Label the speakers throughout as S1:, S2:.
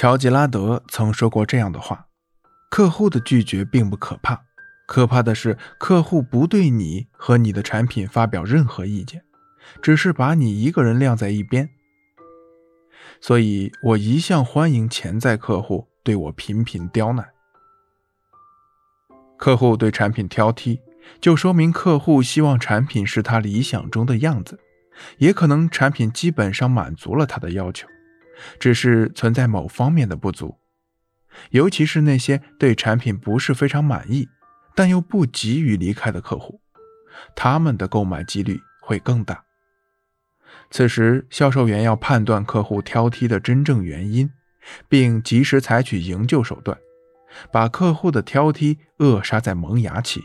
S1: 乔吉拉德曾说过这样的话：“客户的拒绝并不可怕，可怕的是客户不对你和你的产品发表任何意见，只是把你一个人晾在一边。”所以，我一向欢迎潜在客户对我频频刁难。客户对产品挑剔，就说明客户希望产品是他理想中的样子，也可能产品基本上满足了他的要求。只是存在某方面的不足，尤其是那些对产品不是非常满意，但又不急于离开的客户，他们的购买几率会更大。此时，销售员要判断客户挑剔的真正原因，并及时采取营救手段，把客户的挑剔扼杀在萌芽期，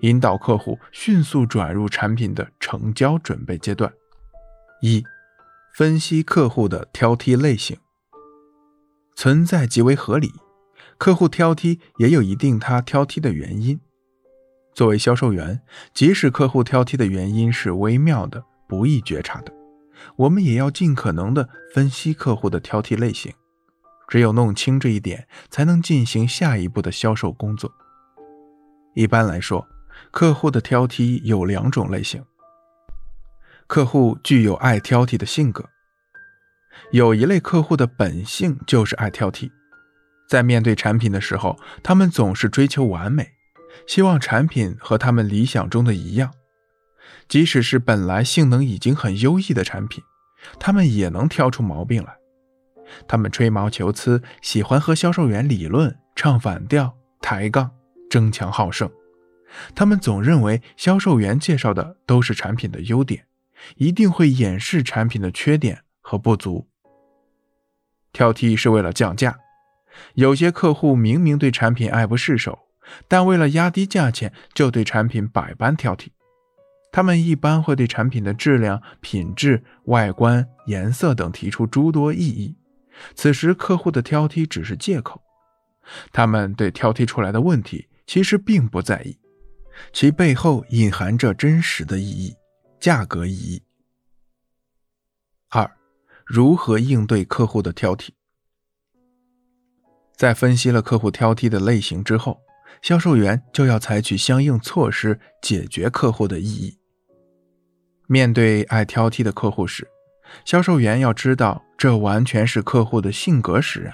S1: 引导客户迅速转入产品的成交准备阶段。一。分析客户的挑剔类型存在极为合理，客户挑剔也有一定他挑剔的原因。作为销售员，即使客户挑剔的原因是微妙的、不易觉察的，我们也要尽可能的分析客户的挑剔类型。只有弄清这一点，才能进行下一步的销售工作。一般来说，客户的挑剔有两种类型。客户具有爱挑剔的性格。有一类客户的本性就是爱挑剔，在面对产品的时候，他们总是追求完美，希望产品和他们理想中的一样。即使是本来性能已经很优异的产品，他们也能挑出毛病来。他们吹毛求疵，喜欢和销售员理论、唱反调、抬杠、争强好胜。他们总认为销售员介绍的都是产品的优点。一定会掩饰产品的缺点和不足。挑剔是为了降价，有些客户明明对产品爱不释手，但为了压低价钱，就对产品百般挑剔。他们一般会对产品的质量、品质、外观、颜色等提出诸多异议。此时，客户的挑剔只是借口，他们对挑剔出来的问题其实并不在意，其背后隐含着真实的意义。价格意义。如何应对客户的挑剔？在分析了客户挑剔的类型之后，销售员就要采取相应措施解决客户的异议。面对爱挑剔的客户时，销售员要知道，这完全是客户的性格使然。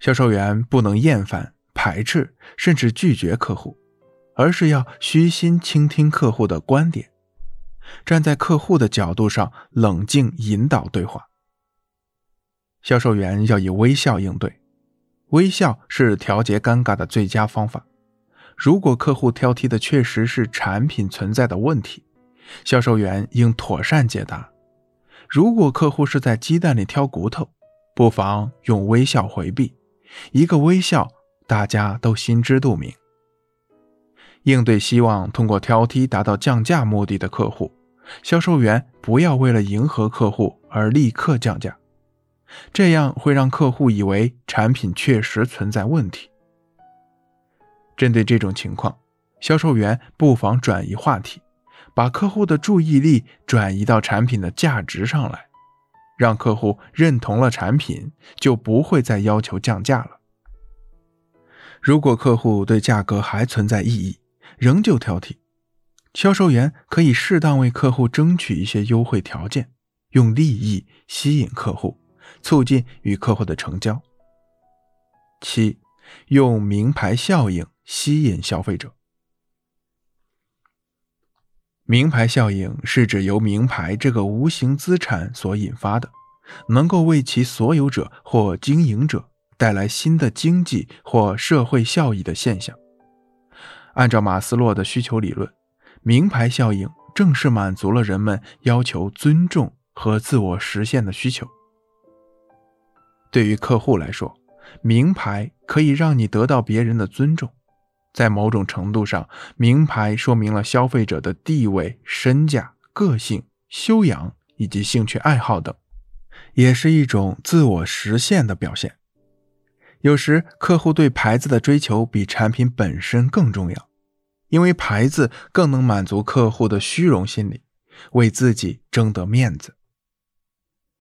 S1: 销售员不能厌烦、排斥，甚至拒绝客户，而是要虚心倾听客户的观点。站在客户的角度上，冷静引导对话。销售员要以微笑应对，微笑是调节尴尬的最佳方法。如果客户挑剔的确实是产品存在的问题，销售员应妥善解答。如果客户是在鸡蛋里挑骨头，不妨用微笑回避。一个微笑，大家都心知肚明。应对希望通过挑剔达到降价目的的客户，销售员不要为了迎合客户而立刻降价，这样会让客户以为产品确实存在问题。针对这种情况，销售员不妨转移话题，把客户的注意力转移到产品的价值上来，让客户认同了产品，就不会再要求降价了。如果客户对价格还存在异议，仍旧挑剔，销售员可以适当为客户争取一些优惠条件，用利益吸引客户，促进与客户的成交。七，用名牌效应吸引消费者。名牌效应是指由名牌这个无形资产所引发的，能够为其所有者或经营者带来新的经济或社会效益的现象。按照马斯洛的需求理论，名牌效应正是满足了人们要求尊重和自我实现的需求。对于客户来说，名牌可以让你得到别人的尊重，在某种程度上，名牌说明了消费者的地位、身价、个性、修养以及兴趣爱好等，也是一种自我实现的表现。有时，客户对牌子的追求比产品本身更重要，因为牌子更能满足客户的虚荣心理，为自己争得面子。